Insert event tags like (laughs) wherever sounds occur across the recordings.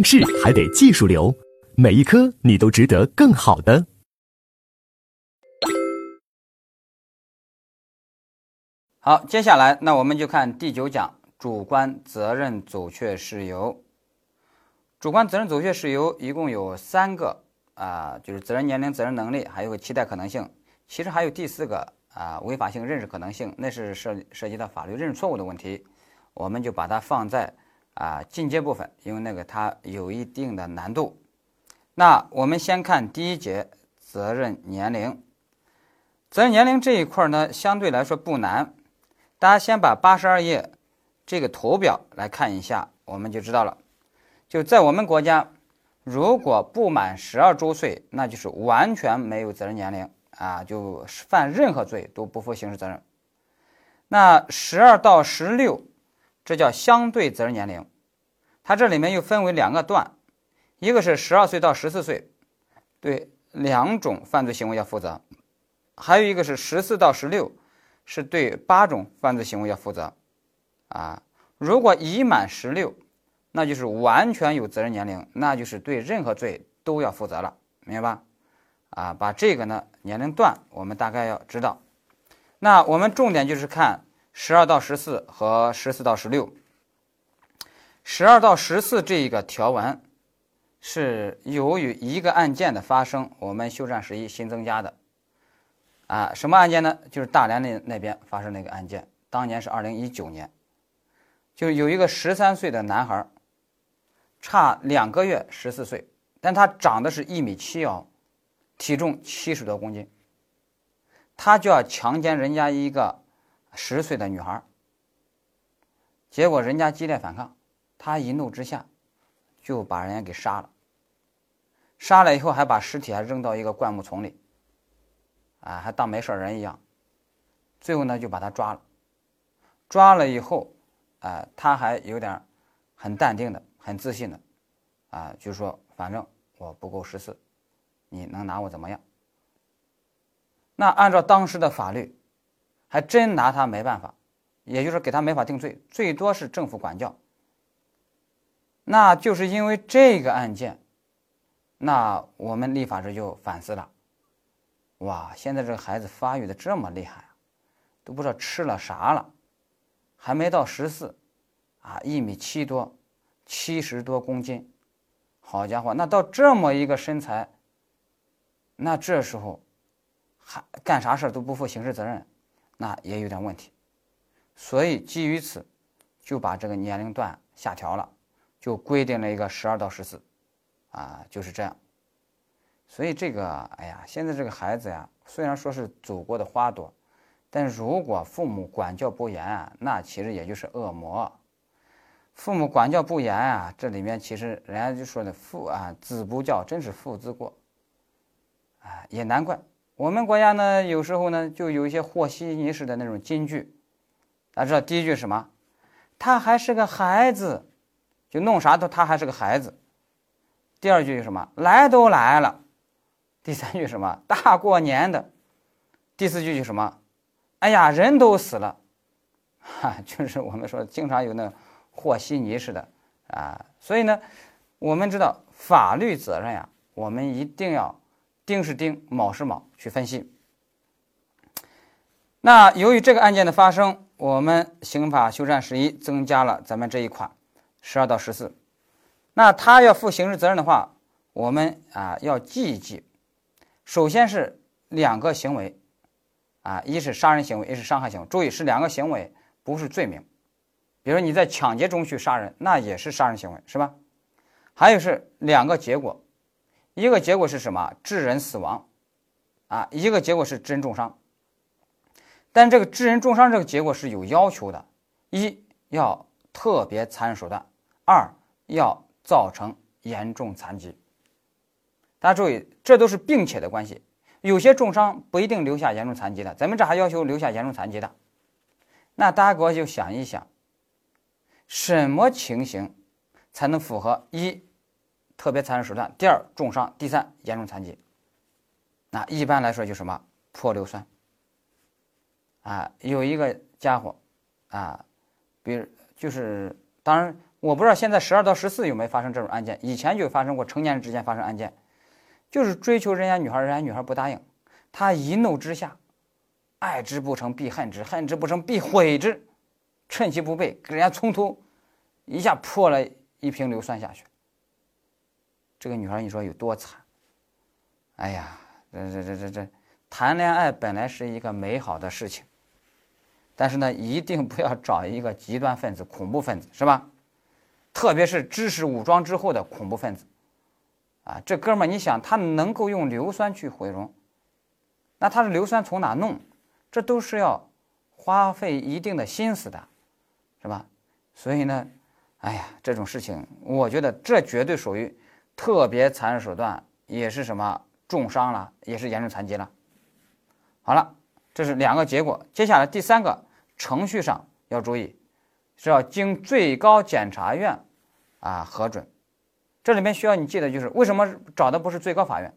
应试还得技术流，每一科你都值得更好的。好，接下来那我们就看第九讲主观责任阻却事由。主观责任阻却事由一共有三个啊，就是责任年龄、责任能力，还有个期待可能性。其实还有第四个啊，违法性认识可能性，那是涉涉及到法律认识错误的问题，我们就把它放在啊进阶部分，因为那个它有一定的难度。那我们先看第一节责任年龄。责任年龄这一块呢，相对来说不难。大家先把八十二页这个图表来看一下，我们就知道了。就在我们国家，如果不满十二周岁，那就是完全没有责任年龄啊，就犯任何罪都不负刑事责任。那十二到十六，这叫相对责任年龄。它这里面又分为两个段，一个是十二岁到十四岁，对两种犯罪行为要负责；还有一个是十四到十六。是对八种犯罪行为要负责，啊，如果已满十六，那就是完全有责任年龄，那就是对任何罪都要负责了，明白吧？啊，把这个呢年龄段我们大概要知道。那我们重点就是看十二到十四和十四到十六。十二到十四这一个条文是由于一个案件的发生，我们休战十一新增加的。啊，什么案件呢？就是大连那那边发生那个案件，当年是二零一九年，就有一个十三岁的男孩，差两个月十四岁，但他长的是一米七哦，体重七十多公斤，他就要强奸人家一个十岁的女孩，结果人家激烈反抗，他一怒之下就把人家给杀了，杀了以后还把尸体还扔到一个灌木丛里。啊，还当没事人一样，最后呢就把他抓了，抓了以后，啊，他还有点很淡定的、很自信的，啊，就说反正我不够十四，你能拿我怎么样？那按照当时的法律，还真拿他没办法，也就是给他没法定罪，最多是政府管教。那就是因为这个案件，那我们立法者就反思了。哇，现在这个孩子发育的这么厉害，都不知道吃了啥了，还没到十四，啊，一米七多，七十多公斤，好家伙，那到这么一个身材，那这时候还干啥事都不负刑事责任，那也有点问题。所以基于此，就把这个年龄段下调了，就规定了一个十二到十四，啊，就是这样。所以这个，哎呀，现在这个孩子呀，虽然说是祖国的花朵，但如果父母管教不严啊，那其实也就是恶魔。父母管教不严啊，这里面其实人家就说的父啊，子不教，真是父之过。啊，也难怪我们国家呢，有时候呢，就有一些和稀泥式的那种金句。大家知道第一句什么？他还是个孩子，就弄啥都他还是个孩子。第二句是什么？来都来了。第三句什么？大过年的。第四句就什么？哎呀，人都死了，哈，就是我们说经常有那和稀泥似的啊。所以呢，我们知道法律责任呀，我们一定要丁是丁，卯是卯去分析。那由于这个案件的发生，我们刑法修缮十一增加了咱们这一款十二到十四。那他要负刑事责任的话，我们啊要记一记。首先是两个行为，啊，一是杀人行为，一是伤害行为。注意是两个行为，不是罪名。比如你在抢劫中去杀人，那也是杀人行为，是吧？还有是两个结果，一个结果是什么？致人死亡，啊，一个结果是致人重伤。但这个致人重伤这个结果是有要求的：一要特别残忍手段，二要造成严重残疾。大家注意，这都是并且的关系。有些重伤不一定留下严重残疾的，咱们这还要求留下严重残疾的。那大家给我就想一想，什么情形才能符合一特别残忍手段，第二重伤，第三严重残疾？那一般来说就什么泼硫酸啊，有一个家伙啊，比如就是当然我不知道现在十二到十四有没有发生这种案件，以前就发生过成年人之间发生案件，就是追求人家女孩，人家女孩不答应，他一怒之下，爱之不成必恨之，恨之不成必毁之，趁其不备，跟人家冲突，一下泼了一瓶硫酸下去。这个女孩你说有多惨？哎呀，这这这这这，谈恋爱本来是一个美好的事情，但是呢，一定不要找一个极端分子、恐怖分子，是吧？特别是知识武装之后的恐怖分子，啊，这哥们儿，你想他能够用硫酸去毁容，那他的硫酸从哪弄？这都是要花费一定的心思的，是吧？所以呢，哎呀，这种事情，我觉得这绝对属于特别残忍手段，也是什么重伤了，也是严重残疾了。好了，这是两个结果，接下来第三个程序上要注意。是要经最高检察院啊核准，这里面需要你记得就是为什么找的不是最高法院，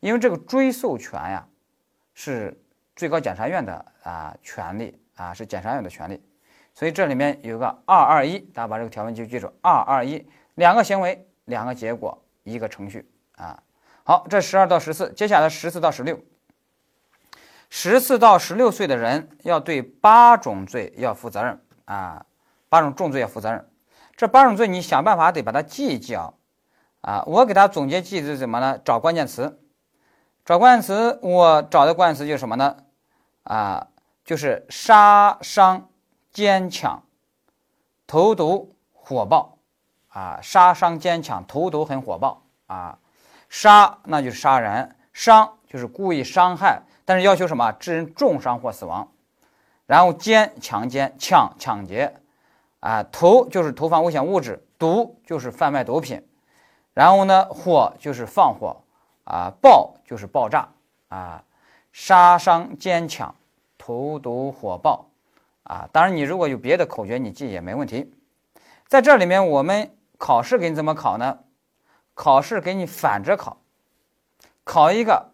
因为这个追诉权呀是最高检察院的啊权利啊是检察院的权利，所以这里面有个二二一，大家把这个条文就记住，二二一两个行为两个结果一个程序啊。好，这十二到十四，接下来十四到十六，十四到十六岁的人要对八种罪要负责任啊。八种重罪要负责任，这八种罪你想办法得把它记一记啊！啊，我给他总结记是什么呢？找关键词，找关键词，我找的关键词就是什么呢？啊，就是杀伤、奸抢、投毒、火爆啊！杀伤、奸抢、投毒很火爆啊！杀那就是杀人，伤就是故意伤害，但是要求什么？致人重伤或死亡。然后奸强奸、抢抢劫。啊，投就是投放危险物质，毒就是贩卖毒品，然后呢，火就是放火，啊，爆就是爆炸，啊，杀伤奸抢，投毒火爆，啊，当然你如果有别的口诀，你记也没问题。在这里面，我们考试给你怎么考呢？考试给你反着考，考一个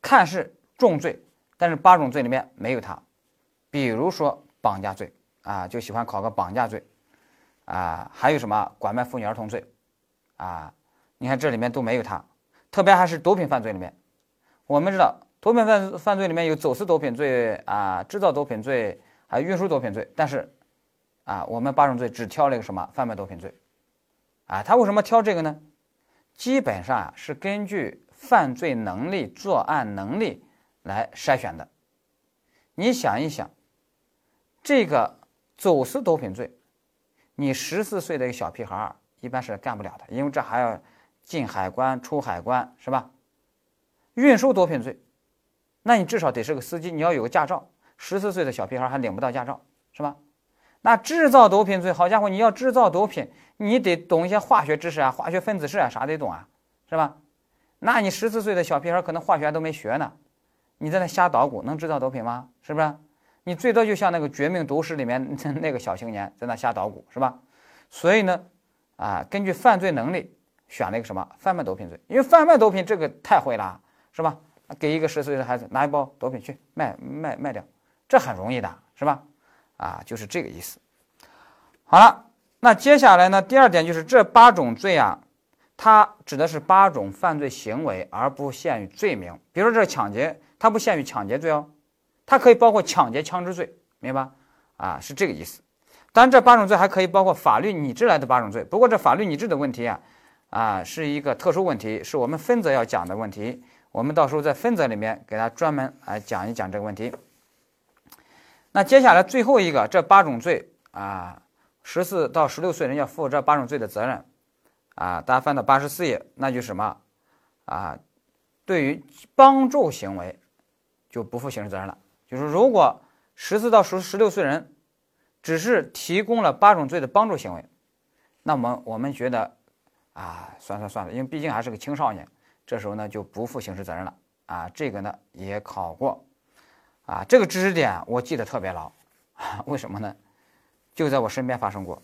看似重罪，但是八种罪里面没有它，比如说绑架罪。啊，就喜欢考个绑架罪，啊，还有什么拐卖妇女儿童罪，啊，你看这里面都没有它，特别还是毒品犯罪里面，我们知道毒品犯犯罪里面有走私毒品罪啊，制造毒品罪，还有运输毒品罪，但是，啊，我们八种罪只挑了一个什么贩卖毒品罪，啊，他为什么挑这个呢？基本上啊是根据犯罪能力、作案能力来筛选的，你想一想，这个。走私毒品罪，你十四岁的一个小屁孩儿一般是干不了的，因为这还要进海关、出海关，是吧？运输毒品罪，那你至少得是个司机，你要有个驾照。十四岁的小屁孩还领不到驾照，是吧？那制造毒品罪，好家伙，你要制造毒品，你得懂一些化学知识啊，化学分子式啊，啥得懂啊，是吧？那你十四岁的小屁孩可能化学都没学呢，你在那瞎捣鼓，能制造毒品吗？是不是？你最多就像那个《绝命毒师》里面那个小青年在那瞎捣鼓，是吧？所以呢，啊，根据犯罪能力选了一个什么贩卖毒品罪，因为贩卖毒品这个太会了，是吧？给一个十岁的孩子拿一包毒品去卖卖卖掉，这很容易的，是吧？啊，就是这个意思。好了，那接下来呢，第二点就是这八种罪啊，它指的是八种犯罪行为，而不限于罪名。比如说这抢劫，它不限于抢劫罪哦。它可以包括抢劫、枪支罪，明白？啊，是这个意思。当然，这八种罪还可以包括法律拟制来的八种罪。不过，这法律拟制的问题啊，啊，是一个特殊问题，是我们分则要讲的问题。我们到时候在分则里面给大家专门来讲一讲这个问题。那接下来最后一个，这八种罪啊，十四到十六岁人要负这八种罪的责任啊。大家翻到八十四页，那就是什么啊？对于帮助行为，就不负刑事责任了。就是如果十四到十十六岁人只是提供了八种罪的帮助行为，那么我们觉得啊，算算算了，因为毕竟还是个青少年，这时候呢就不负刑事责任了啊。这个呢也考过啊，这个知识点我记得特别牢，(laughs) 为什么呢？就在我身边发生过。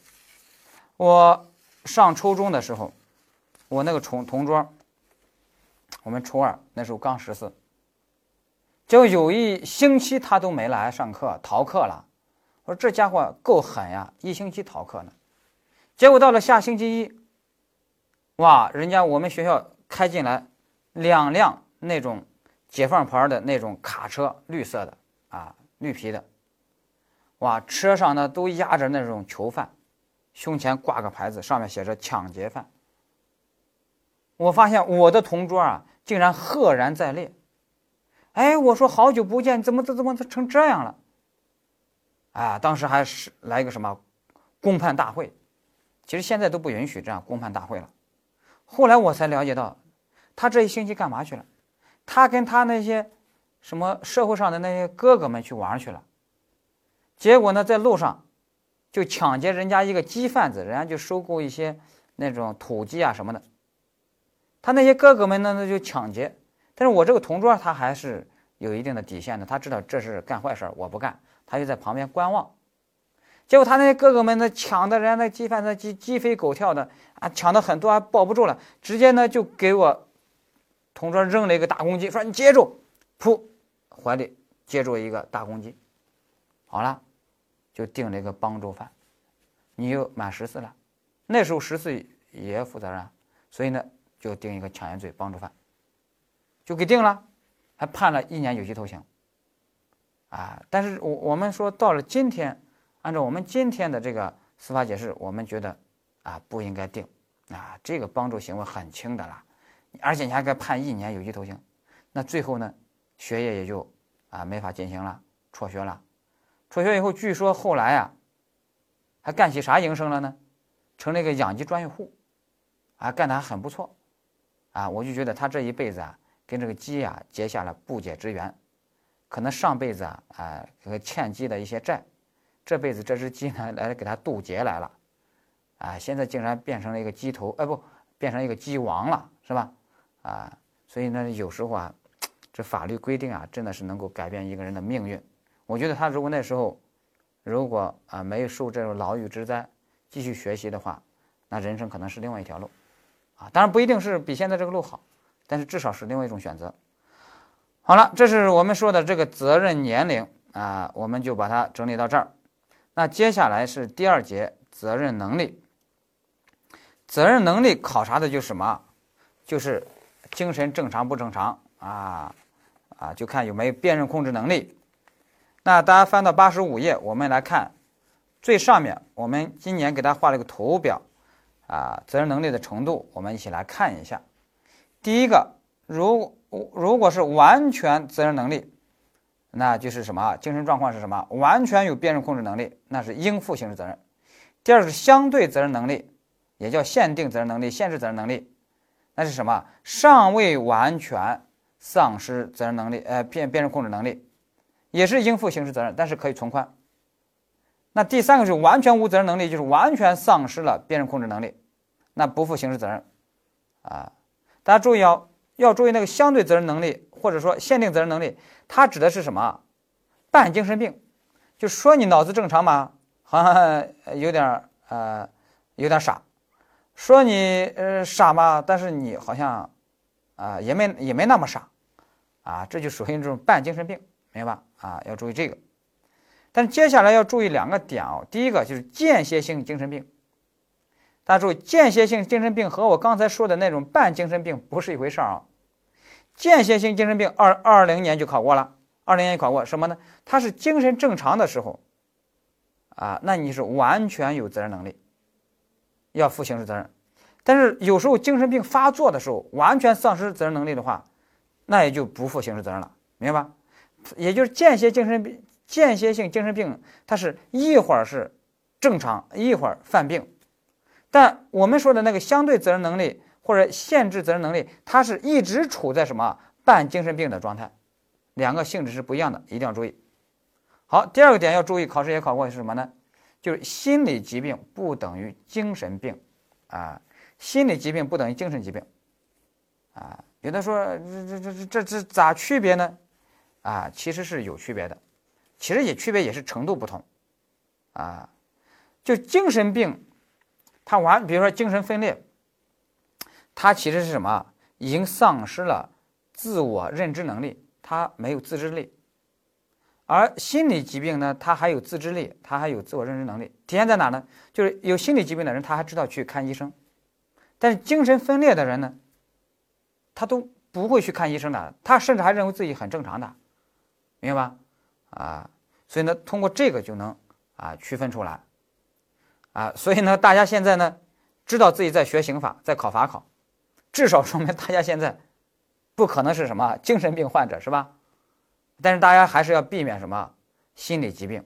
我上初中的时候，我那个同同桌，我们初二那时候刚十四。就有一星期他都没来上课，逃课了。我说这家伙够狠呀，一星期逃课呢。结果到了下星期一，哇，人家我们学校开进来两辆那种解放牌的那种卡车，绿色的啊，绿皮的，哇，车上呢都压着那种囚犯，胸前挂个牌子，上面写着“抢劫犯”。我发现我的同桌啊，竟然赫然在列。哎，我说好久不见，怎么怎怎么成这样了？啊，当时还是来一个什么公判大会，其实现在都不允许这样公判大会了。后来我才了解到，他这一星期干嘛去了？他跟他那些什么社会上的那些哥哥们去玩去了。结果呢，在路上就抢劫人家一个鸡贩子，人家就收购一些那种土鸡啊什么的。他那些哥哥们呢，那就抢劫。但是我这个同桌他还是有一定的底线的，他知道这是干坏事我不干，他就在旁边观望。结果他那些哥哥们呢，抢的人家那鸡贩子鸡鸡飞狗跳的啊，抢的很多还抱不住了，直接呢就给我同桌扔了一个大公鸡，说你接住，噗，怀里接住一个大公鸡，好了，就定了一个帮助犯，你又满十四了，那时候十四也负责任，所以呢就定一个抢劫罪帮助犯。就给定了，还判了一年有期徒刑。啊，但是我我们说到了今天，按照我们今天的这个司法解释，我们觉得啊不应该定，啊这个帮助行为很轻的了，而且你还该判一年有期徒刑，那最后呢，学业也就啊没法进行了，辍学了。辍学以后，据说后来啊，还干起啥营生了呢？成了一个养鸡专业户，啊干的还很不错，啊我就觉得他这一辈子啊。跟这个鸡啊结下了不解之缘，可能上辈子啊啊欠鸡的一些债，这辈子这只鸡呢来给他渡劫来了，啊现在竟然变成了一个鸡头，哎不变成一个鸡王了是吧？啊所以呢有时候啊这法律规定啊真的是能够改变一个人的命运。我觉得他如果那时候如果啊没有受这种牢狱之灾，继续学习的话，那人生可能是另外一条路，啊当然不一定是比现在这个路好。但是至少是另外一种选择。好了，这是我们说的这个责任年龄啊，我们就把它整理到这儿。那接下来是第二节责任能力。责任能力考察的就是什么？就是精神正常不正常啊啊，就看有没有辨认控制能力。那大家翻到八十五页，我们来看最上面，我们今年给大家画了一个图表啊，责任能力的程度，我们一起来看一下。第一个，如如果是完全责任能力，那就是什么？精神状况是什么？完全有辨认控制能力，那是应负刑事责任。第二个是相对责任能力，也叫限定责任能力、限制责任能力，那是什么？尚未完全丧失责任能力，呃，辨辨认控制能力，也是应负刑事责任，但是可以从宽。那第三个是完全无责任能力，就是完全丧失了辨认控制能力，那不负刑事责任，啊。大家注意哦，要注意那个相对责任能力或者说限定责任能力，它指的是什么？半精神病，就说你脑子正常吗，好 (laughs) 像有点呃有点傻；说你呃傻嘛，但是你好像啊也没也没那么傻，啊这就属于这种半精神病，明白吧？啊要注意这个。但接下来要注意两个点哦，第一个就是间歇性精神病。大家注意，间歇性精神病和我刚才说的那种半精神病不是一回事儿啊。间歇性精神病，二二零年就考过了，二零年考过什么呢？他是精神正常的时候，啊，那你是完全有责任能力，要负刑事责任。但是有时候精神病发作的时候，完全丧失责任能力的话，那也就不负刑事责任了，明白吧？也就是间歇精神病、间歇性精神病，它是一会儿是正常，一会儿犯病。但我们说的那个相对责任能力或者限制责任能力，它是一直处在什么半精神病的状态，两个性质是不一样的，一定要注意。好，第二个点要注意，考试也考过是什么呢？就是心理疾病不等于精神病啊，心理疾病不等于精神疾病啊。有的说这这这这这这咋区别呢？啊，其实是有区别的，其实也区别也是程度不同啊，就精神病。他完，比如说精神分裂，他其实是什么？已经丧失了自我认知能力，他没有自制力。而心理疾病呢，他还有自制力，他还有自我认知能力，体现在哪呢？就是有心理疾病的人，他还知道去看医生，但是精神分裂的人呢，他都不会去看医生的，他甚至还认为自己很正常的，明白吧？啊，所以呢，通过这个就能啊区分出来，啊，所以呢，大家现在呢，知道自己在学刑法，在考法考，至少说明大家现在不可能是什么精神病患者，是吧？但是大家还是要避免什么心理疾病，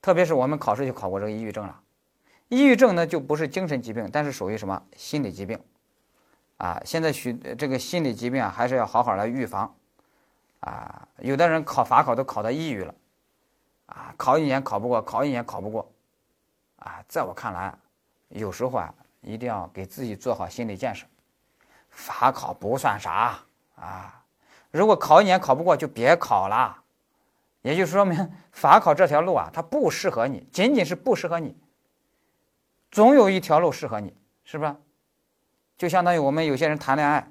特别是我们考试就考过这个抑郁症了。抑郁症呢就不是精神疾病，但是属于什么心理疾病啊？现在许这个心理疾病啊，还是要好好来预防啊。有的人考法考都考到抑郁了啊，考一年考不过，考一年考不过啊。在我看来，有时候啊，一定要给自己做好心理建设。法考不算啥啊。如果考一年考不过，就别考了，也就说明法考这条路啊，它不适合你，仅仅是不适合你。总有一条路适合你，是不是？就相当于我们有些人谈恋爱，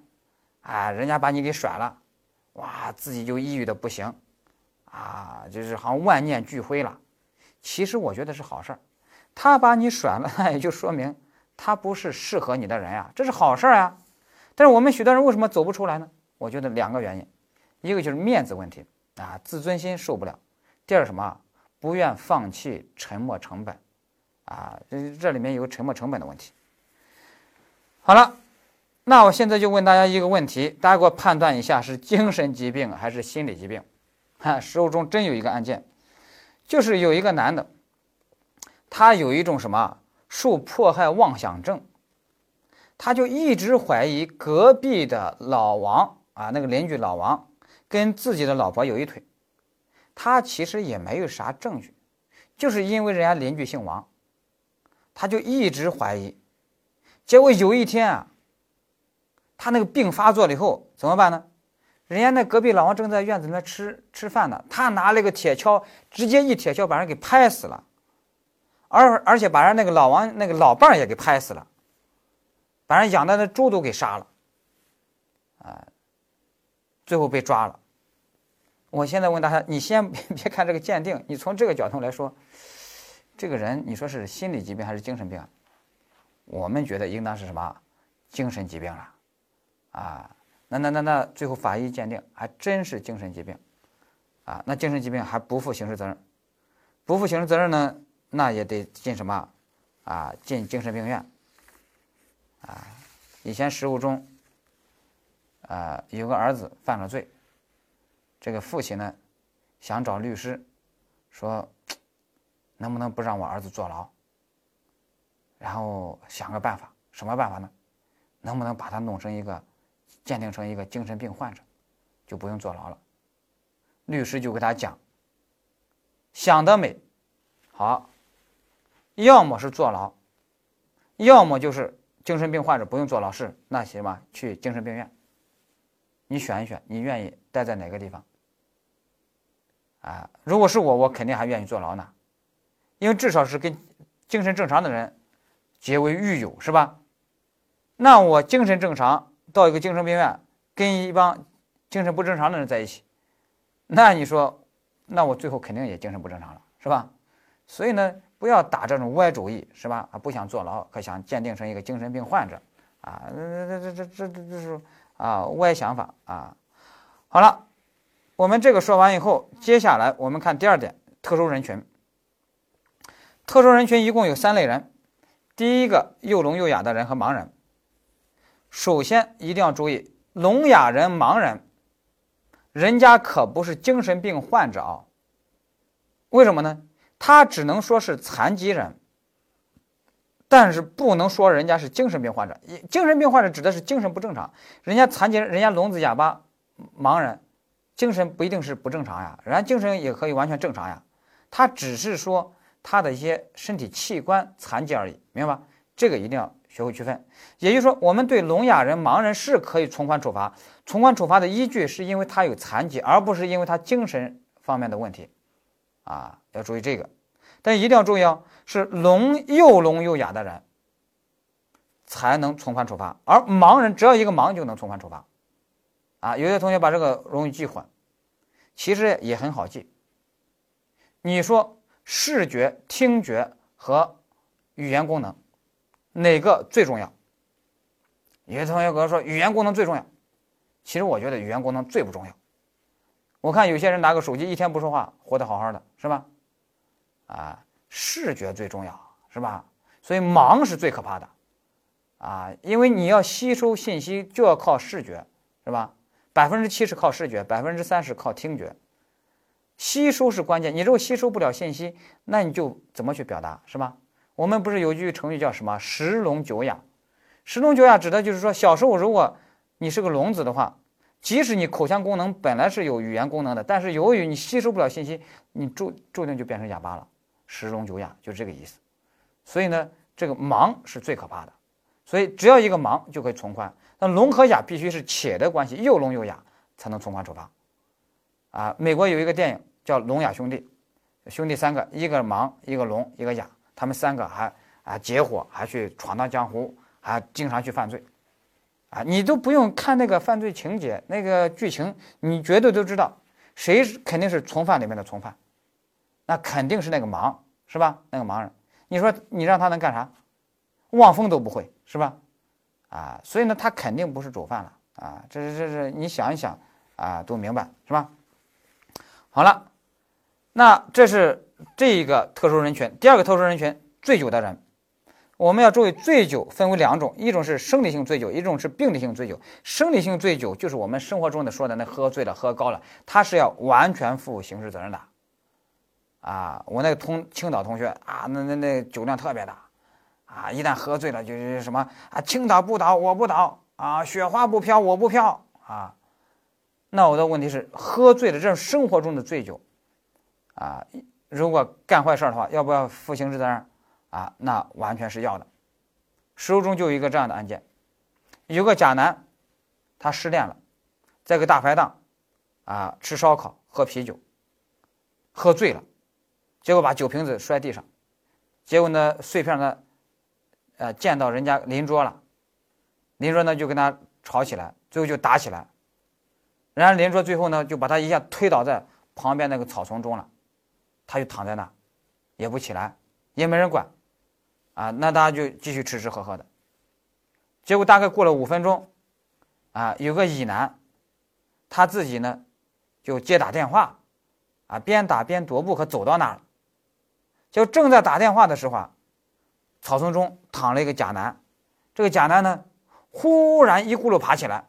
啊，人家把你给甩了，哇，自己就抑郁的不行，啊，就是好像万念俱灰了。其实我觉得是好事儿，他把你甩了，那 (laughs) 也就说明他不是适合你的人呀，这是好事儿呀。但是我们许多人为什么走不出来呢？我觉得两个原因，一个就是面子问题啊，自尊心受不了；第二什么，不愿放弃沉没成本，啊，这这里面有沉没成本的问题。好了，那我现在就问大家一个问题，大家给我判断一下是精神疾病还是心理疾病？哈，实务中真有一个案件，就是有一个男的，他有一种什么受迫害妄想症，他就一直怀疑隔壁的老王。啊，那个邻居老王跟自己的老婆有一腿，他其实也没有啥证据，就是因为人家邻居姓王，他就一直怀疑。结果有一天啊，他那个病发作了以后怎么办呢？人家那隔壁老王正在院子里面吃吃饭呢，他拿了个铁锹，直接一铁锹把人给拍死了，而而且把人那个老王那个老伴儿也给拍死了，把人养的那猪都给杀了，啊。最后被抓了。我现在问大家，你先别 (laughs) 别看这个鉴定，你从这个角度来说，这个人你说是心理疾病还是精神病？我们觉得应当是什么精神疾病了啊？那那那那最后法医鉴定还真是精神疾病啊？那精神疾病还不负刑事责任，不负刑事责任呢，那也得进什么啊？进精神病院啊？以前实务中。啊，有个儿子犯了罪，这个父亲呢，想找律师，说能不能不让我儿子坐牢？然后想个办法，什么办法呢？能不能把他弄成一个鉴定成一个精神病患者，就不用坐牢了？律师就给他讲，想得美，好，要么是坐牢，要么就是精神病患者不用坐牢，是那行吧？去精神病院。你选一选，你愿意待在哪个地方？啊，如果是我，我肯定还愿意坐牢呢，因为至少是跟精神正常的人结为狱友，是吧？那我精神正常到一个精神病院，跟一帮精神不正常的人在一起，那你说，那我最后肯定也精神不正常了，是吧？所以呢，不要打这种歪主意，是吧？啊，不想坐牢，可想鉴定成一个精神病患者，啊，这这这这这这是。啊，歪想法啊！好了，我们这个说完以后，接下来我们看第二点，特殊人群。特殊人群一共有三类人，第一个又聋又哑的人和盲人。首先一定要注意，聋哑人、盲人，人家可不是精神病患者啊。为什么呢？他只能说是残疾人。但是不能说人家是精神病患者，精神病患者指的是精神不正常。人家残疾人，人家聋子哑巴、盲人，精神不一定是不正常呀，人家精神也可以完全正常呀。他只是说他的一些身体器官残疾而已，明白吧？这个一定要学会区分。也就是说，我们对聋哑人、盲人是可以从宽处罚，从宽处罚的依据是因为他有残疾，而不是因为他精神方面的问题，啊，要注意这个。但一定要注意哦。是聋又聋又哑的人才能从宽处罚，而盲人只要一个盲就能从宽处罚，啊，有些同学把这个容易记混，其实也很好记，你说视觉、听觉和语言功能哪个最重要？有些同学跟我说语言功能最重要，其实我觉得语言功能最不重要。我看有些人拿个手机一天不说话，活得好好的，是吧？啊，视觉最重要，是吧？所以盲是最可怕的，啊，因为你要吸收信息就要靠视觉，是吧？百分之七十靠视觉，百分之三十靠听觉。吸收是关键，你如果吸收不了信息，那你就怎么去表达，是吧？我们不是有句成语叫什么“十聋九哑”？十聋九哑指的就是说，小时候如果你是个聋子的话。即使你口腔功能本来是有语言功能的，但是由于你吸收不了信息，你注注定就变成哑巴了，十聋九哑就这个意思。所以呢，这个盲是最可怕的。所以只要一个盲就可以从宽，那聋和哑必须是且的关系，又聋又哑才能从宽处罚。啊，美国有一个电影叫《聋哑兄弟》，兄弟三个，一个盲，一个聋，一个哑，他们三个还啊结伙，还去闯荡江湖，还经常去犯罪。啊，你都不用看那个犯罪情节、那个剧情，你绝对都知道谁是肯定是从犯里面的从犯，那肯定是那个盲，是吧？那个盲人，你说你让他能干啥？望风都不会，是吧？啊，所以呢，他肯定不是主犯了啊！这是这是你想一想啊，都明白是吧？好了，那这是这一个特殊人群，第二个特殊人群，醉酒的人。我们要注意，醉酒分为两种，一种是生理性醉酒，一种是病理性醉酒。生理性醉酒就是我们生活中的说的那喝醉了、喝高了，他是要完全负刑事责任的。啊，我那个同青岛同学啊，那那那酒量特别大，啊，一旦喝醉了就是什么啊，青岛不倒我不倒啊，雪花不飘我不飘啊。那我的问题是，喝醉了这种生活中的醉酒，啊，如果干坏事的话，要不要负刑事责任？啊，那完全是要的。书中就有一个这样的案件，有个甲男，他失恋了，在个大排档，啊，吃烧烤喝啤酒，喝醉了，结果把酒瓶子摔地上，结果呢碎片呢，呃，溅到人家邻桌了，邻桌呢就跟他吵起来，最后就打起来，然后邻桌最后呢就把他一下推倒在旁边那个草丛中了，他就躺在那，也不起来，也没人管。啊，那大家就继续吃吃喝喝的，结果大概过了五分钟，啊，有个乙男，他自己呢，就接打电话，啊，边打边踱步，可走到那儿了，就正在打电话的时候啊，草丛中躺了一个甲男，这个甲男呢，忽然一咕噜爬起来，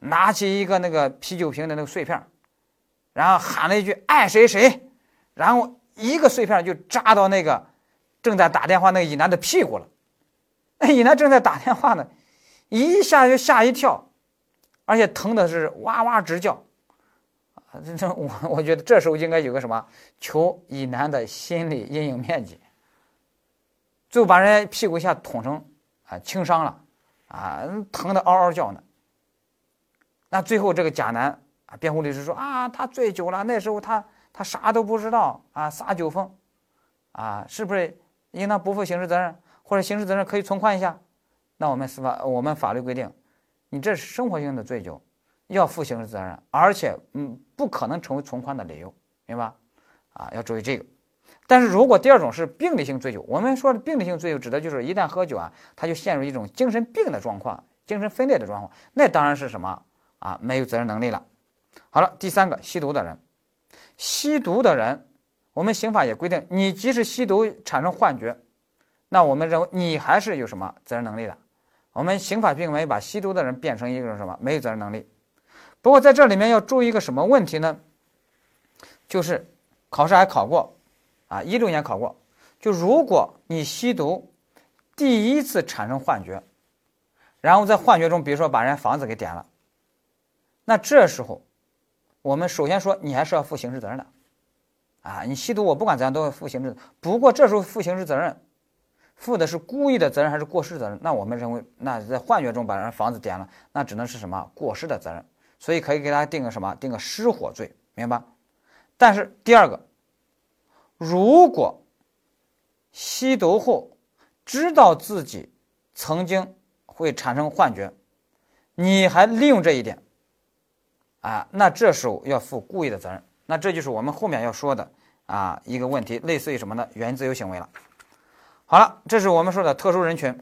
拿起一个那个啤酒瓶的那个碎片，然后喊了一句“爱谁谁”，然后一个碎片就扎到那个。正在打电话那个乙男的屁股了，那乙男正在打电话呢，一下就吓一跳，而且疼的是哇哇直叫，这这我我觉得这时候应该有个什么求乙男的心理阴影面积，最后把人家屁股一下捅成啊轻伤了，啊疼的嗷嗷叫呢。那最后这个甲男啊辩护律师说啊他醉酒了，那时候他他啥都不知道啊撒酒疯，啊是不是？应当不负刑事责任，或者刑事责任可以从宽一下。那我们司法，我们法律规定，你这是生活性的醉酒，要负刑事责任，而且嗯，不可能成为从宽的理由，明白？啊，要注意这个。但是如果第二种是病理性醉酒，我们说的病理性醉酒指的就是一旦喝酒啊，他就陷入一种精神病的状况，精神分裂的状况，那当然是什么啊？没有责任能力了。好了，第三个，吸毒的人，吸毒的人。我们刑法也规定，你即使吸毒产生幻觉，那我们认为你还是有什么责任能力的。我们刑法并没有把吸毒的人变成一个什么没有责任能力。不过在这里面要注意一个什么问题呢？就是考试还考过，啊，一六年考过，就如果你吸毒第一次产生幻觉，然后在幻觉中，比如说把人房子给点了，那这时候我们首先说你还是要负刑事责任的。啊，你吸毒，我不管怎样都要负刑事。不过这时候负刑事责任，负的是故意的责任还是过失责任？那我们认为，那在幻觉中把人房子点了，那只能是什么过失的责任。所以可以给他定个什么？定个失火罪，明白？但是第二个，如果吸毒后知道自己曾经会产生幻觉，你还利用这一点，啊，那这时候要负故意的责任。那这就是我们后面要说的啊一个问题，类似于什么呢？原自由行为了。好了，这是我们说的特殊人群。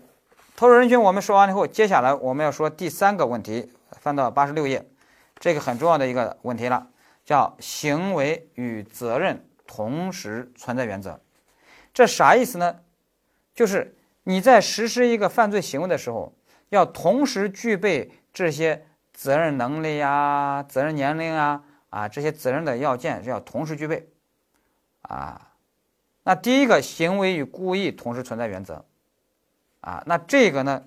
特殊人群我们说完了以后，接下来我们要说第三个问题，翻到八十六页，这个很重要的一个问题了，叫行为与责任同时存在原则。这啥意思呢？就是你在实施一个犯罪行为的时候，要同时具备这些责任能力呀、责任年龄啊、啊这些责任的要件是要同时具备，啊，那第一个行为与故意同时存在原则，啊，那这个呢，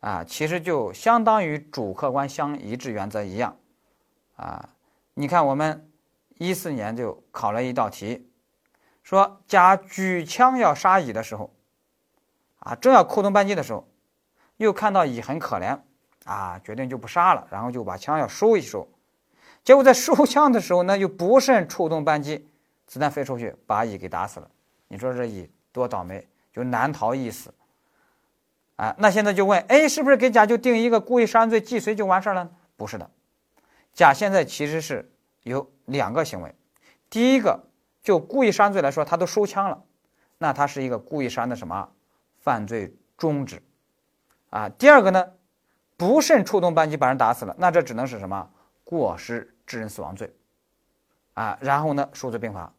啊，其实就相当于主客观相一致原则一样，啊，你看我们一四年就考了一道题，说甲举枪要杀乙的时候。啊，正要扣动扳机的时候，又看到乙很可怜，啊，决定就不杀了，然后就把枪要收一收。结果在收枪的时候呢，又不慎触动扳机，子弹飞出去，把乙给打死了。你说这乙多倒霉，就难逃一死。啊，那现在就问，哎，是不是给甲就定一个故意杀人罪既遂就完事儿了？不是的，甲现在其实是有两个行为。第一个，就故意杀人罪来说，他都收枪了，那他是一个故意杀人的什么？犯罪中止，啊，第二个呢，不慎触动扳机把人打死了，那这只能是什么过失致人死亡罪，啊，然后呢数罪并罚，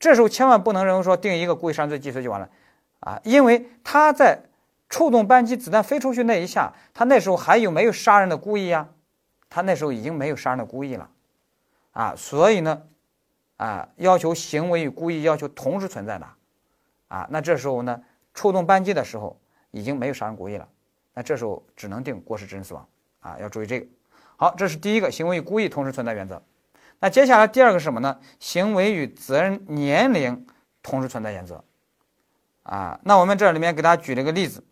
这时候千万不能认为说定一个故意杀人罪既遂就完了，啊，因为他在触动扳机子弹飞出去那一下，他那时候还有没有杀人的故意呀？他那时候已经没有杀人的故意了，啊，所以呢，啊，要求行为与故意要求同时存在的，啊，那这时候呢？触动扳机的时候已经没有杀人故意了，那这时候只能定过失致人死亡啊，要注意这个。好，这是第一个行为与故意同时存在原则。那接下来第二个是什么呢？行为与责任年龄同时存在原则啊。那我们这里面给大家举了一个例子，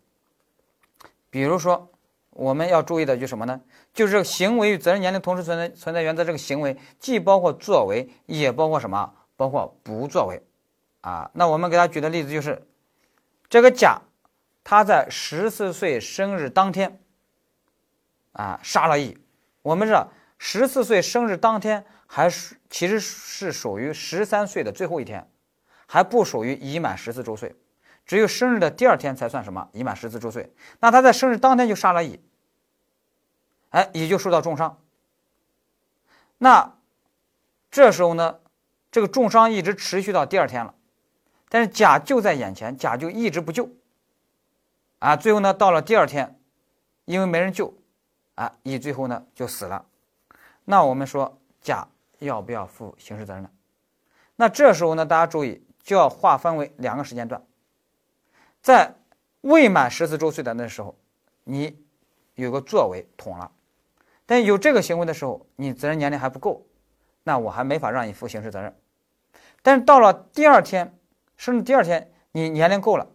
比如说我们要注意的就什么呢？就是行为与责任年龄同时存在存在原则，这个行为既包括作为，也包括什么？包括不作为啊。那我们给他举的例子就是。这个甲，他在十四岁生日当天，啊，杀了乙。我们知道，十四岁生日当天还是其实是属于十三岁的最后一天，还不属于已满十四周岁，只有生日的第二天才算什么已满十四周岁。那他在生日当天就杀了乙，哎，乙就受到重伤。那这时候呢，这个重伤一直持续到第二天了。但是甲就在眼前，甲就一直不救，啊，最后呢，到了第二天，因为没人救，啊，乙最后呢就死了。那我们说甲要不要负刑事责任呢？那这时候呢，大家注意，就要划分为两个时间段。在未满十四周岁的那时候，你有个作为捅了，但有这个行为的时候，你责任年龄还不够，那我还没法让你负刑事责任。但是到了第二天。甚至第二天你年龄够了，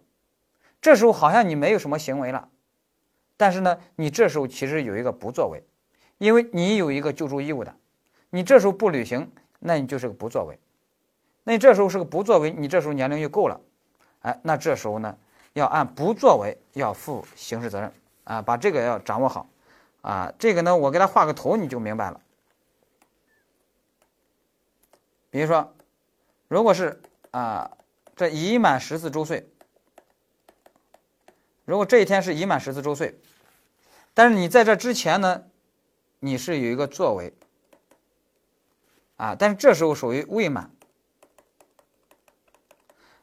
这时候好像你没有什么行为了，但是呢，你这时候其实有一个不作为，因为你有一个救助义务的，你这时候不履行，那你就是个不作为，那你这时候是个不作为，你这时候年龄又够了，哎，那这时候呢，要按不作为要负刑事责任啊，把这个要掌握好啊，这个呢，我给他画个图你就明白了，比如说，如果是啊。这已满十四周岁，如果这一天是已满十四周岁，但是你在这之前呢，你是有一个作为，啊，但是这时候属于未满，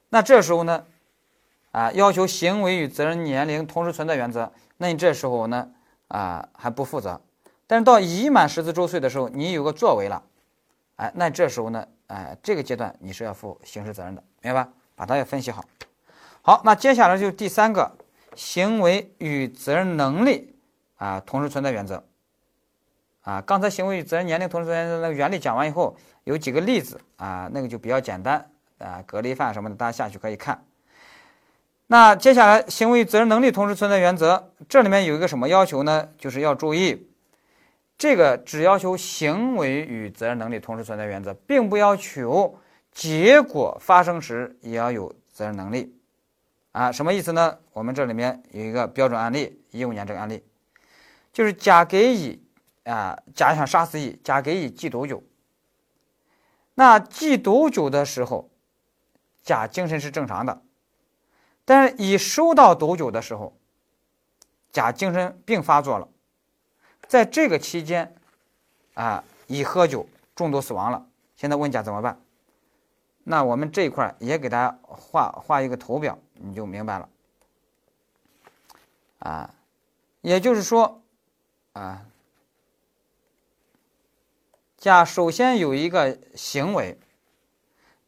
那这时候呢，啊，要求行为与责任年龄同时存在原则，那你这时候呢，啊，还不负责，但是到已满十四周岁的时候，你有个作为了，哎，那这时候呢，哎，这个阶段你是要负刑事责任的，明白吧？把它也分析好，好，那接下来就是第三个行为与责任能力啊同时存在原则啊。刚才行为与责任年龄同时存在那个原理讲完以后，有几个例子啊，那个就比较简单啊，隔离犯什么的，大家下去可以看。那接下来行为与责任能力同时存在原则，这里面有一个什么要求呢？就是要注意，这个只要求行为与责任能力同时存在原则，并不要求。结果发生时也要有责任能力，啊，什么意思呢？我们这里面有一个标准案例，一五年这个案例，就是甲给乙，啊，甲想杀死乙，甲给乙寄毒酒，那忌毒酒的时候，甲精神是正常的，但是一收到毒酒的时候，甲精神病发作了，在这个期间，啊，乙喝酒中毒死亡了。现在问甲怎么办？那我们这一块也给大家画画一个图表，你就明白了。啊，也就是说，啊。甲首先有一个行为，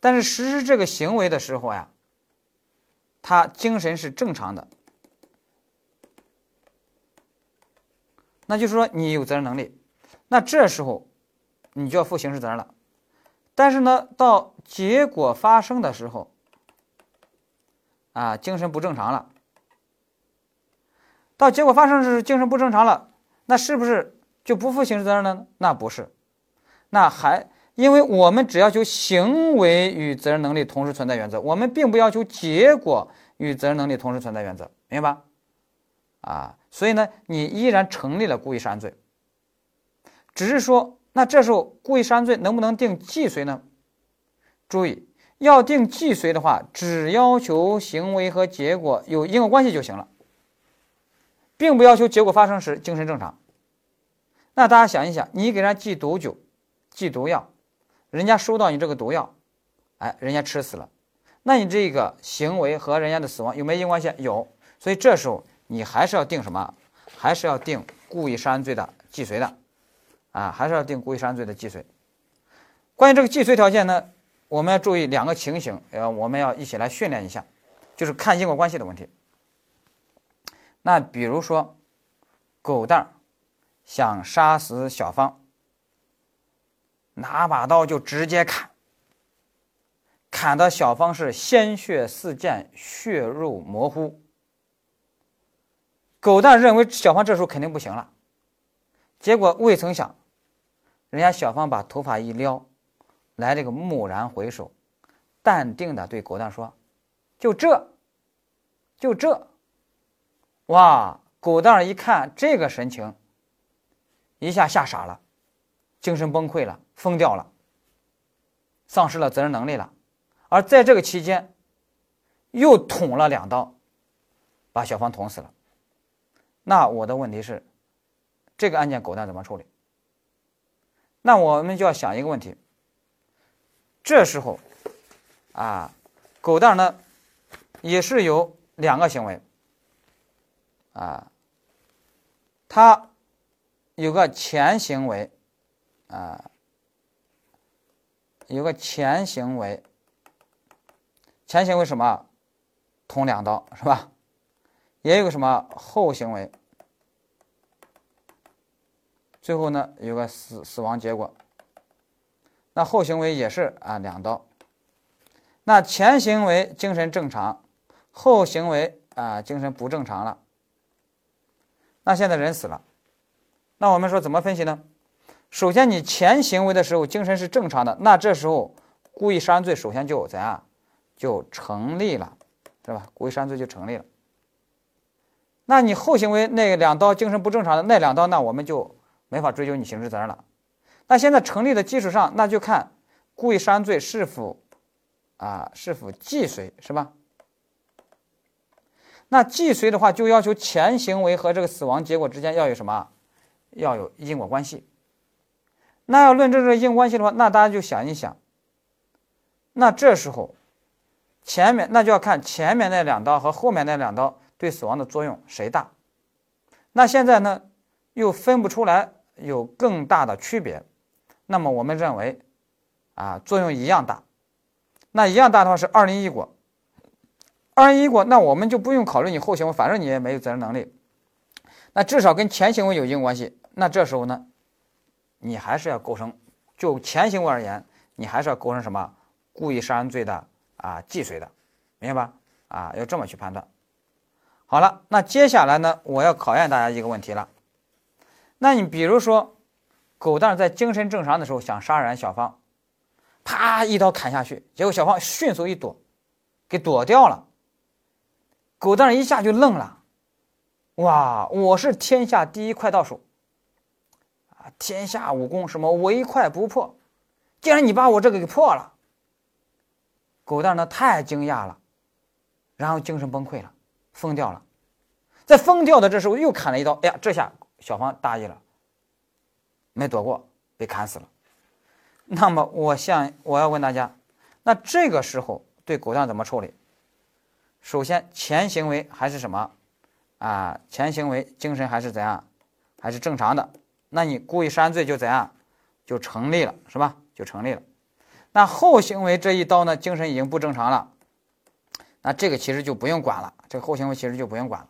但是实施这个行为的时候呀，他精神是正常的，那就是说你有责任能力，那这时候你就要负刑事责任了。但是呢，到结果发生的时候，啊，精神不正常了，到结果发生时精神不正常了，那是不是就不负刑事责任了呢？那不是。那还，因为我们只要求行为与责任能力同时存在原则，我们并不要求结果与责任能力同时存在原则，明白吧？啊，所以呢，你依然成立了故意杀人罪，只是说，那这时候故意杀人罪能不能定既遂呢？注意，要定既遂的话，只要求行为和结果有因果关系就行了，并不要求结果发生时精神正常。那大家想一想，你给人家寄毒酒。寄毒药，人家收到你这个毒药，哎，人家吃死了，那你这个行为和人家的死亡有没有因果关系？有，所以这时候你还是要定什么？还是要定故意杀人罪的既遂的，啊，还是要定故意杀人罪的既遂。关于这个既遂条件呢，我们要注意两个情形，呃，我们要一起来训练一下，就是看因果关系的问题。那比如说，狗蛋想杀死小芳。拿把刀就直接砍，砍的小芳是鲜血四溅，血肉模糊。狗蛋认为小芳这时候肯定不行了，结果未曾想，人家小芳把头发一撩，来了个蓦然回首，淡定的对狗蛋说：“就这，就这。”哇！狗蛋一看这个神情，一下吓傻了，精神崩溃了。疯掉了，丧失了责任能力了，而在这个期间，又捅了两刀，把小芳捅死了。那我的问题是，这个案件狗蛋怎么处理？那我们就要想一个问题。这时候，啊，狗蛋呢，也是有两个行为，啊，他有个前行为，啊。有个前行为，前行为什么？捅两刀是吧？也有个什么后行为？最后呢，有个死死亡结果。那后行为也是啊，两刀。那前行为精神正常，后行为啊精神不正常了。那现在人死了，那我们说怎么分析呢？首先，你前行为的时候精神是正常的，那这时候故意杀人罪首先就怎样就成立了，对吧？故意杀人罪就成立了。那你后行为那两刀精神不正常的那两刀，那我们就没法追究你刑事责任了。那现在成立的基础上，那就看故意杀人罪是否啊是否既遂，是吧？那既遂的话，就要求前行为和这个死亡结果之间要有什么？要有因果关系。那要论证这个因果关系的话，那大家就想一想。那这时候，前面那就要看前面那两刀和后面那两刀对死亡的作用谁大。那现在呢，又分不出来有更大的区别。那么我们认为，啊，作用一样大。那一样大的话是二零一果。二零一果，那我们就不用考虑你后行为，反正你也没有责任能力。那至少跟前行为有因果关系。那这时候呢？你还是要构成，就前行为而言，你还是要构成什么故意杀人罪的啊既遂的，明白吧？啊，要这么去判断。好了，那接下来呢，我要考验大家一个问题了。那你比如说，狗蛋在精神正常的时候想杀人小芳，啪一刀砍下去，结果小芳迅速一躲，给躲掉了。狗蛋一下就愣了，哇，我是天下第一快刀手。天下武功什么唯快不破，既然你把我这个给破了，狗蛋呢太惊讶了，然后精神崩溃了，疯掉了。在疯掉的这时候又砍了一刀，哎呀，这下小芳大意了，没躲过，被砍死了。那么我向我要问大家，那这个时候对狗蛋怎么处理？首先前行为还是什么啊？前行为精神还是怎样？还是正常的？那你故意杀人罪就怎样？就成立了，是吧？就成立了。那后行为这一刀呢？精神已经不正常了，那这个其实就不用管了。这个后行为其实就不用管了。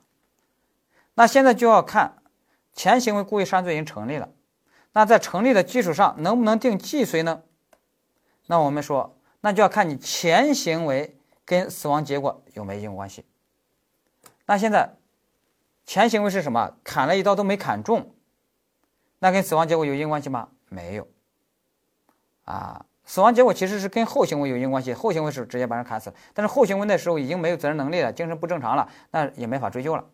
那现在就要看前行为故意杀人罪已经成立了，那在成立的基础上能不能定既遂呢？那我们说，那就要看你前行为跟死亡结果有没有因果关系。那现在前行为是什么？砍了一刀都没砍中，那跟死亡结果有因果关系吗？没有。啊，死亡结果其实是跟后行为有因果关系，后行为是直接把人砍死了，但是后行为那时候已经没有责任能力了，精神不正常了，那也没法追究了。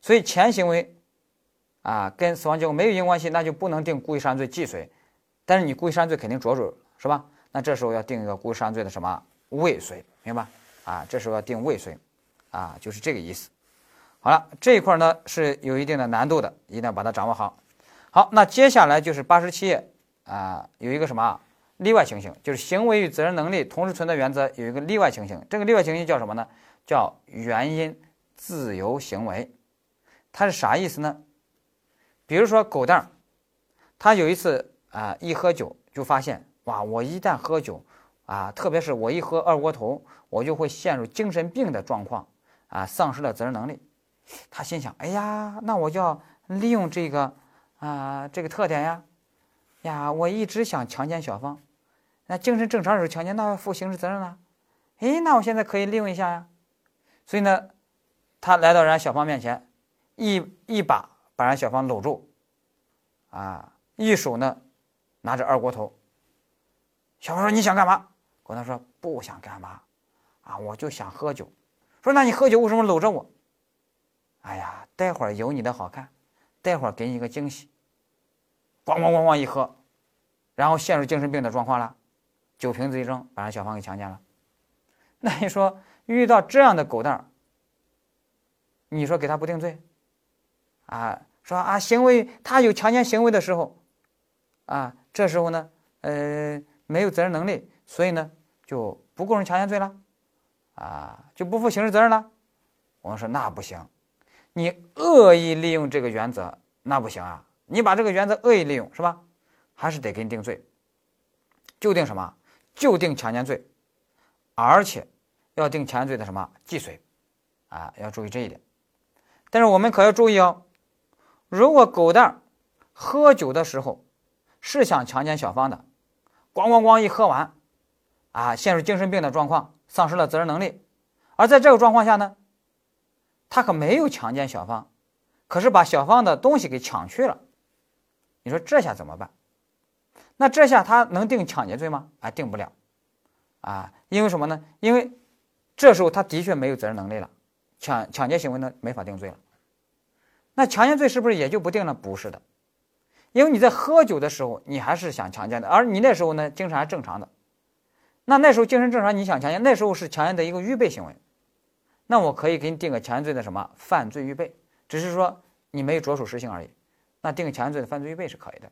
所以前行为，啊，跟死亡结果没有因果关系，那就不能定故意杀人罪既遂，但是你故意杀人罪肯定着手是吧？那这时候要定一个故意杀人罪的什么未遂，明白？啊，这时候要定未遂，啊，就是这个意思。好了，这一块呢是有一定的难度的，一定要把它掌握好。好，那接下来就是八十七页啊，有一个什么例外情形，就是行为与责任能力同时存在原则有一个例外情形，这个例外情形叫什么呢？叫原因自由行为。它是啥意思呢？比如说狗蛋儿，他有一次啊，一喝酒就发现哇，我一旦喝酒啊，特别是我一喝二锅头，我就会陷入精神病的状况啊，丧失了责任能力。他心想：哎呀，那我就要利用这个啊这个特点呀呀，我一直想强奸小芳，那精神正常时候强奸，那要负刑事责任了。哎，那我现在可以利用一下呀。所以呢，他来到人家小芳面前。一一把把人小芳搂住，啊，一手呢拿着二锅头。小芳说：“你想干嘛？”狗蛋说：“不想干嘛，啊，我就想喝酒。”说：“那你喝酒为什么搂着我？”哎呀，待会儿有你的好看，待会儿给你一个惊喜。咣咣咣咣一喝，然后陷入精神病的状况了，酒瓶子一扔，把人小芳给强奸了。那你说遇到这样的狗蛋儿你说给他不定罪？啊，说啊，行为他有强奸行为的时候，啊，这时候呢，呃，没有责任能力，所以呢，就不构成强奸罪了，啊，就不负刑事责任了。我们说那不行，你恶意利用这个原则，那不行啊，你把这个原则恶意利用是吧？还是得给你定罪，就定什么？就定强奸罪，而且要定强奸罪的什么既遂，啊，要注意这一点。但是我们可要注意哦。如果狗蛋儿喝酒的时候是想强奸小芳的，咣咣咣一喝完，啊，陷入精神病的状况，丧失了责任能力，而在这个状况下呢，他可没有强奸小芳，可是把小芳的东西给抢去了，你说这下怎么办？那这下他能定抢劫罪吗？啊，定不了，啊，因为什么呢？因为这时候他的确没有责任能力了，抢抢劫行为呢没法定罪了。那强奸罪是不是也就不定了？不是的，因为你在喝酒的时候，你还是想强奸的，而你那时候呢，精神还正常的。那那时候精神正常，你想强奸，那时候是强奸的一个预备行为。那我可以给你定个强奸罪的什么犯罪预备，只是说你没着手实行而已。那定个强奸罪的犯罪预备是可以的。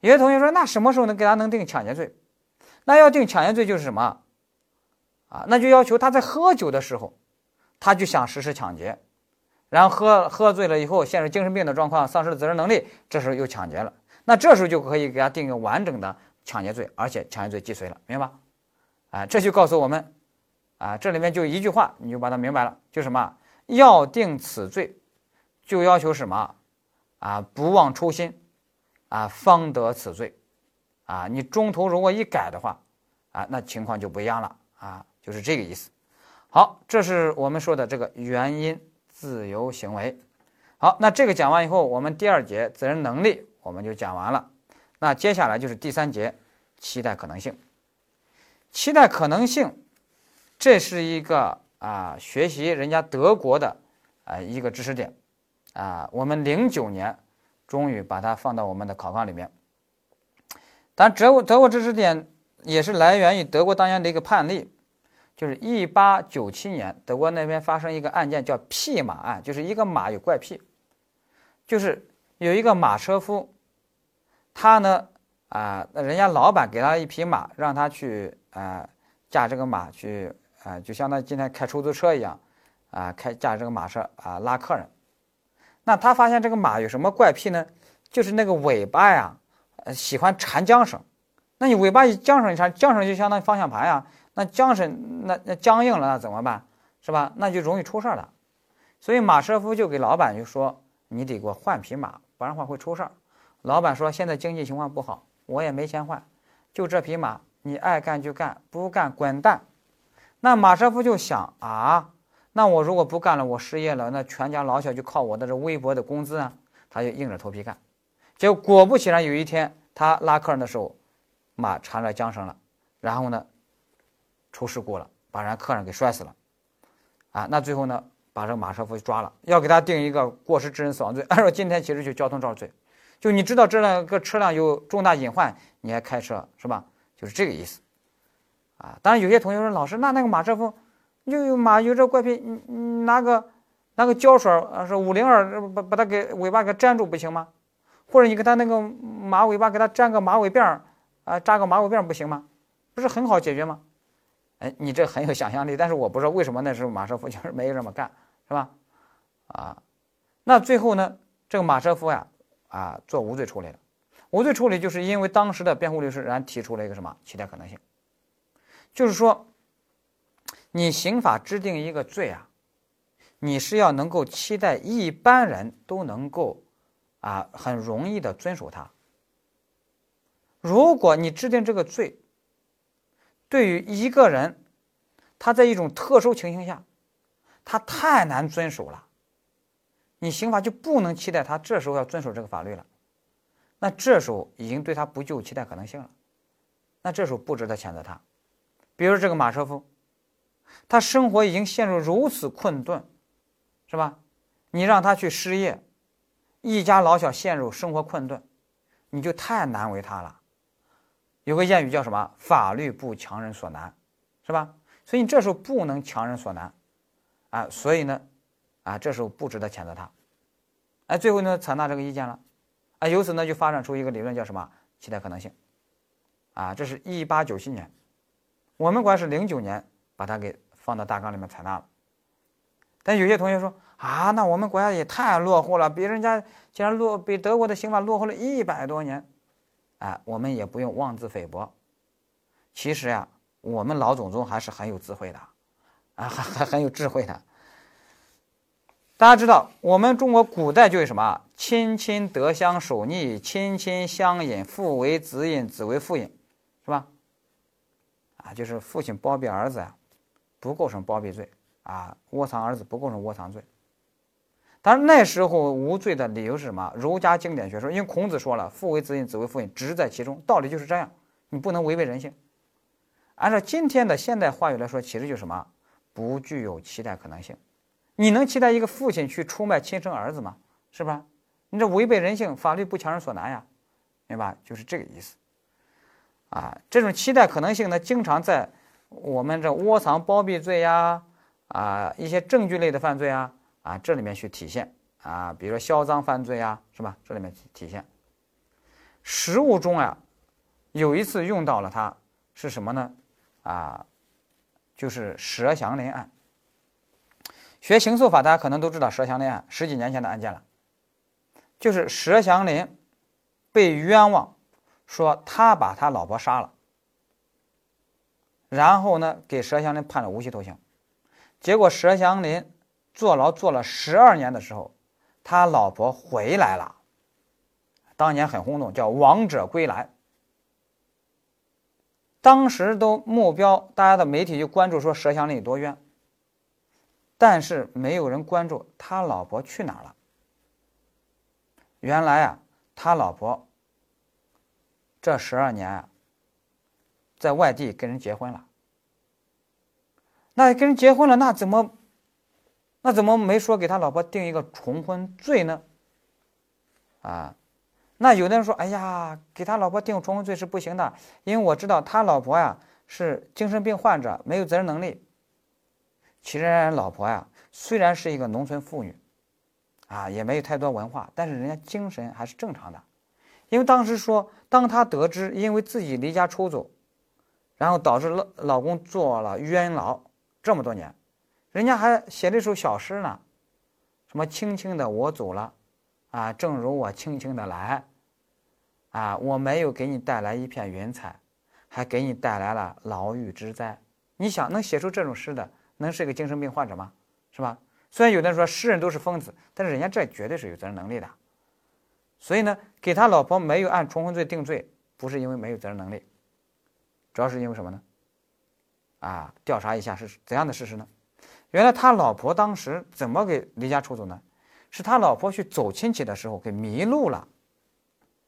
有些同学说，那什么时候能给他能定抢劫罪？那要定抢劫罪就是什么？啊，那就要求他在喝酒的时候，他就想实施抢劫。然后喝喝醉了以后，陷入精神病的状况，丧失了责任能力，这时候又抢劫了，那这时候就可以给他定一个完整的抢劫罪，而且抢劫罪既遂了，明白吧？哎，这就告诉我们，啊，这里面就一句话，你就把它明白了，就什么？要定此罪，就要求什么？啊，不忘初心，啊，方得此罪，啊，你中途如果一改的话，啊，那情况就不一样了，啊，就是这个意思。好，这是我们说的这个原因。自由行为，好，那这个讲完以后，我们第二节责任能力我们就讲完了。那接下来就是第三节期待可能性。期待可能性，这是一个啊，学习人家德国的啊一个知识点啊。我们零九年终于把它放到我们的考纲里面。但德国德国知识点也是来源于德国当年的一个判例，就是一八九七年，德国那边发生一个案件叫屁马案，就是一个马有怪癖，就是有一个马车夫，他呢啊，人家老板给他一匹马，让他去啊驾这个马去啊，就相当于今天开出租车一样啊，开驾这个马车啊拉客人。那他发现这个马有什么怪癖呢？就是那个尾巴呀。呃，喜欢缠缰绳，那你尾巴一缰绳一缠，缰绳就相当于方向盘呀。那缰绳那那僵硬了，那怎么办？是吧？那就容易出事儿了。所以马车夫就给老板就说：“你得给我换匹马，不然的话会出事儿。”老板说：“现在经济情况不好，我也没钱换，就这匹马，你爱干就干，不干滚蛋。”那马车夫就想啊，那我如果不干了，我失业了，那全家老小就靠我的这微薄的工资啊，他就硬着头皮干。结果果不其然，有一天他拉客人的时候，马缠了缰绳了，然后呢，出事故了，把人客人给摔死了，啊，那最后呢，把这个马车夫抓了，要给他定一个过失致人死亡罪。(laughs) 按照今天其实就交通肇事罪，就你知道这辆个车辆有重大隐患，你还开车是吧？就是这个意思，啊，当然有些同学说，老师，那那个马车夫，又有马有这怪癖，你你拿个拿个胶水啊，是五零二把把它给尾巴给粘住不行吗？或者你给他那个马尾巴给他粘个马尾辫儿，啊，扎个马尾辫儿不行吗？不是很好解决吗？哎，你这很有想象力，但是我不知道为什么那时候马车夫就是没有这么干，是吧？啊，那最后呢，这个马车夫呀，啊，做无罪处理了。无罪处理就是因为当时的辩护律师然提出了一个什么期待可能性，就是说，你刑法制定一个罪啊，你是要能够期待一般人都能够。啊，很容易的遵守它。如果你制定这个罪，对于一个人，他在一种特殊情形下，他太难遵守了，你刑法就不能期待他这时候要遵守这个法律了。那这时候已经对他不具有期待可能性了，那这时候不值得谴责他。比如这个马车夫，他生活已经陷入如此困顿，是吧？你让他去失业。一家老小陷入生活困顿，你就太难为他了。有个谚语叫什么？“法律不强人所难”，是吧？所以你这时候不能强人所难，啊，所以呢，啊，这时候不值得谴责他。哎，最后呢，采纳这个意见了，啊，由此呢就发展出一个理论，叫什么？期待可能性。啊，这是一八九七年，我们国家是零九年把它给放到大纲里面采纳了。但有些同学说。啊，那我们国家也太落后了，比人家竟然落比德国的刑法落后了一百多年，哎，我们也不用妄自菲薄。其实呀，我们老祖宗还是很有智慧的，啊，还还很有智慧的。大家知道，我们中国古代就有什么“亲亲德相守逆，亲亲相隐，父为子隐，子为父隐”，是吧？啊，就是父亲包庇儿子呀，不构成包庇罪啊；窝藏儿子不构成窝藏罪。但是那时候无罪的理由是什么？儒家经典学说，因为孔子说了“父为子隐，子为父隐”，直在其中，道理就是这样。你不能违背人性。按照今天的现代话语来说，其实就是什么？不具有期待可能性。你能期待一个父亲去出卖亲生儿子吗？是吧？你这违背人性，法律不强人所难呀，明白？就是这个意思。啊，这种期待可能性呢，经常在我们这窝藏包庇罪呀，啊，一些证据类的犯罪啊。啊，这里面去体现啊，比如说销赃犯罪啊，是吧？这里面体现。实务中啊，有一次用到了它是什么呢？啊，就是佘祥林案。学刑诉法，大家可能都知道佘祥林案，十几年前的案件了。就是佘祥林被冤枉，说他把他老婆杀了，然后呢，给佘祥林判了无期徒刑，结果佘祥林。坐牢坐了十二年的时候，他老婆回来了，当年很轰动，叫“王者归来”。当时都目标，大家的媒体就关注说佘祥林有多冤，但是没有人关注他老婆去哪儿了。原来啊，他老婆这十二年，在外地跟人结婚了。那跟人结婚了，那怎么？那怎么没说给他老婆定一个重婚罪呢？啊，那有的人说：“哎呀，给他老婆定重婚罪是不行的，因为我知道他老婆呀是精神病患者，没有责任能力。其实人老婆呀虽然是一个农村妇女，啊也没有太多文化，但是人家精神还是正常的。因为当时说，当他得知因为自己离家出走，然后导致老老公坐了冤牢这么多年，人家还写了一首小诗呢，什么轻轻的我走了。”啊，正如我轻轻的来，啊，我没有给你带来一片云彩，还给你带来了牢狱之灾。你想，能写出这种诗的，能是一个精神病患者吗？是吧？虽然有的人说诗人都是疯子，但是人家这绝对是有责任能力的。所以呢，给他老婆没有按重婚罪定罪，不是因为没有责任能力，主要是因为什么呢？啊，调查一下是怎样的事实呢？原来他老婆当时怎么给离家出走呢？是他老婆去走亲戚的时候给迷路了，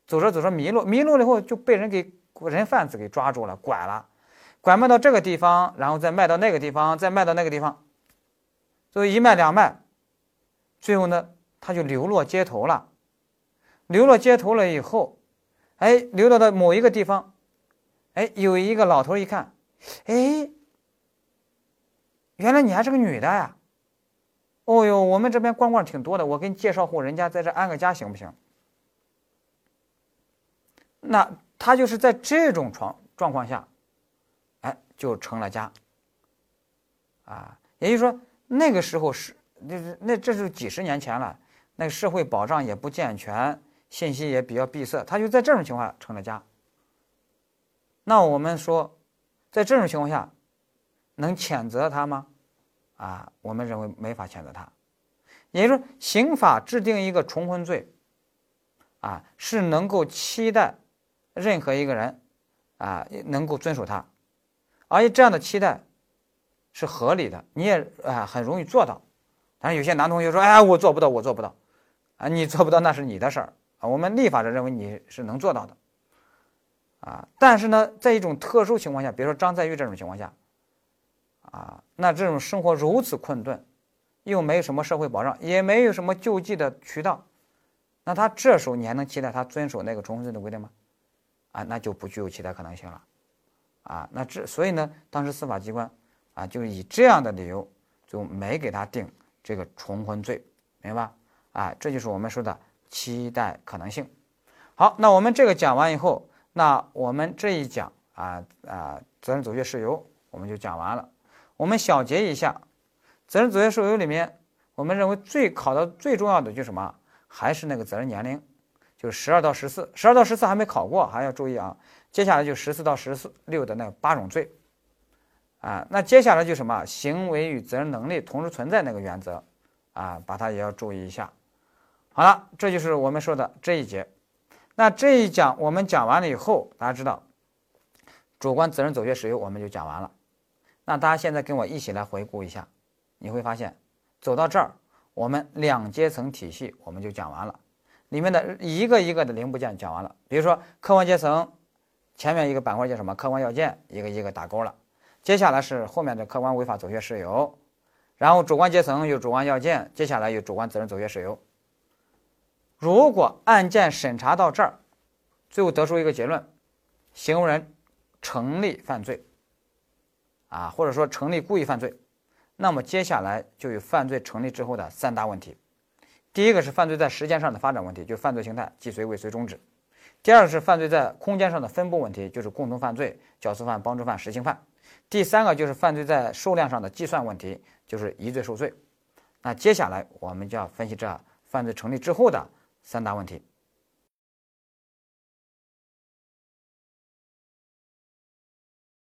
走着走着迷路，迷路了以后就被人给人贩子给抓住了，拐了，拐卖到这个地方，然后再卖到那个地方，再卖到那个地方，所以一卖两卖，最后呢他就流落街头了，流落街头了以后，哎，流落到某一个地方，哎，有一个老头一看，哎，原来你还是个女的呀。哦哟，我们这边光棍挺多的，我给你介绍户人家在这安个家行不行？那他就是在这种状状况下，哎，就成了家。啊，也就是说那个时候是，那那这是几十年前了，那个社会保障也不健全，信息也比较闭塞，他就在这种情况下成了家。那我们说，在这种情况下，能谴责他吗？啊，我们认为没法谴责他，也就是说，刑法制定一个重婚罪，啊，是能够期待任何一个人啊能够遵守它，而且这样的期待是合理的，你也啊很容易做到。但是有些男同学说：“哎，我做不到，我做不到。”啊，你做不到那是你的事儿啊。我们立法者认为你是能做到的，啊，但是呢，在一种特殊情况下，比如说张在玉这种情况下。啊，那这种生活如此困顿，又没有什么社会保障，也没有什么救济的渠道，那他这时候你还能期待他遵守那个重婚罪的规定吗？啊，那就不具有期待可能性了。啊，那这所以呢，当时司法机关啊，就以这样的理由就没给他定这个重婚罪，明白吧？啊，这就是我们说的期待可能性。好，那我们这个讲完以后，那我们这一讲啊啊，责任阻却事由我们就讲完了。我们小结一下，责任阻却事由里面，我们认为最考的最重要的就是什么？还是那个责任年龄，就是十二到十四，十二到十四还没考过，还要注意啊。接下来就十四到十四六的那八种罪，啊，那接下来就什么？行为与责任能力同时存在那个原则，啊，把它也要注意一下。好了，这就是我们说的这一节。那这一讲我们讲完了以后，大家知道，主观责任走确事由我们就讲完了。那大家现在跟我一起来回顾一下，你会发现，走到这儿，我们两阶层体系我们就讲完了，里面的一个一个的零部件讲完了。比如说客观阶层，前面一个板块叫什么？客观要件，一个一个打勾了。接下来是后面的客观违法走穴事由，然后主观阶层有主观要件，接下来有主观责任走穴事由。如果案件审查到这儿，最后得出一个结论，行为人成立犯罪。啊，或者说成立故意犯罪，那么接下来就有犯罪成立之后的三大问题。第一个是犯罪在时间上的发展问题，就犯罪形态既遂未遂终止；第二个是犯罪在空间上的分布问题，就是共同犯罪、教唆犯、帮助犯、实行犯；第三个就是犯罪在数量上的计算问题，就是疑罪受罪。那接下来我们就要分析这犯罪成立之后的三大问题。